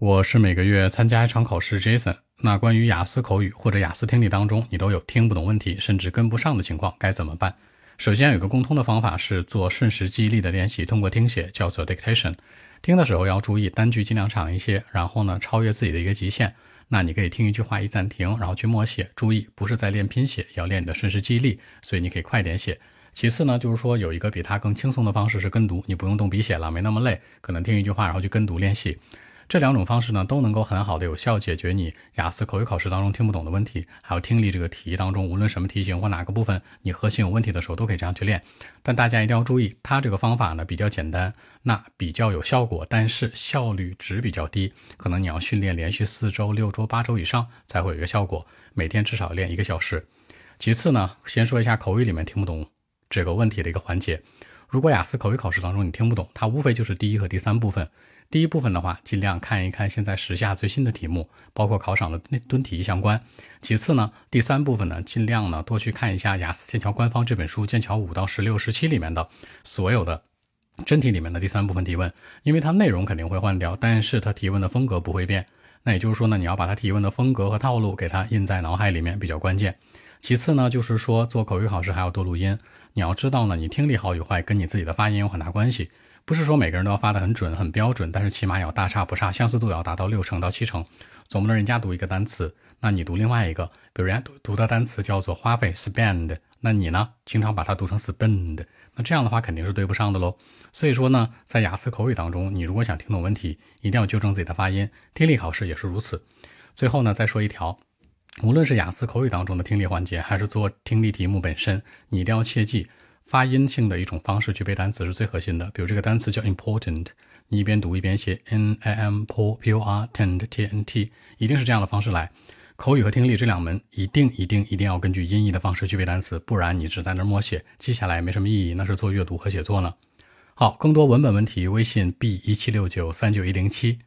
我是每个月参加一场考试，Jason。那关于雅思口语或者雅思听力当中，你都有听不懂问题，甚至跟不上的情况，该怎么办？首先有个共通的方法是做瞬时记忆力的练习，通过听写叫做 dictation。听的时候要注意单句尽量长一些，然后呢超越自己的一个极限。那你可以听一句话一暂停，然后去默写，注意不是在练拼写，要练你的瞬时记忆力，所以你可以快点写。其次呢，就是说有一个比它更轻松的方式是跟读，你不用动笔写了，没那么累，可能听一句话然后去跟读练习。这两种方式呢，都能够很好的有效解决你雅思口语考试当中听不懂的问题，还有听力这个题当中，无论什么题型或哪个部分你核心有问题的时候，都可以这样去练。但大家一定要注意，它这个方法呢比较简单，那比较有效果，但是效率值比较低，可能你要训练连续四周、六周、八周以上才会有一个效果，每天至少练一个小时。其次呢，先说一下口语里面听不懂这个问题的一个环节。如果雅思口语考试当中你听不懂，它无非就是第一和第三部分。第一部分的话，尽量看一看现在时下最新的题目，包括考场的那蹲题相关。其次呢，第三部分呢，尽量呢多去看一下雅思剑桥官方这本书《剑桥五到十六、十七》里面的所有的真题里面的第三部分提问，因为它内容肯定会换掉，但是它提问的风格不会变。那也就是说呢，你要把它提问的风格和套路给它印在脑海里面比较关键。其次呢，就是说做口语考试还要多录音。你要知道呢，你听力好与坏跟你自己的发音有很大关系。不是说每个人都要发的很准、很标准，但是起码要大差不差，相似度要达到六成到七成。总不能人家读一个单词，那你读另外一个，比如人家读读的单词叫做花费 （spend），那你呢，经常把它读成 spend，那这样的话肯定是对不上的喽。所以说呢，在雅思口语当中，你如果想听懂问题，一定要纠正自己的发音。听力考试也是如此。最后呢，再说一条，无论是雅思口语当中的听力环节，还是做听力题目本身，你一定要切记。发音性的一种方式去背单词是最核心的。比如这个单词叫 important，你一边读一边写 n i m p o p o r t e n t t n t，一定是这样的方式来。口语和听力这两门一定一定一定要根据音译的方式去背单词，不然你只在那默写，记下来没什么意义，那是做阅读和写作呢。好，更多文本问题，微信 b 一七六九三九一零七。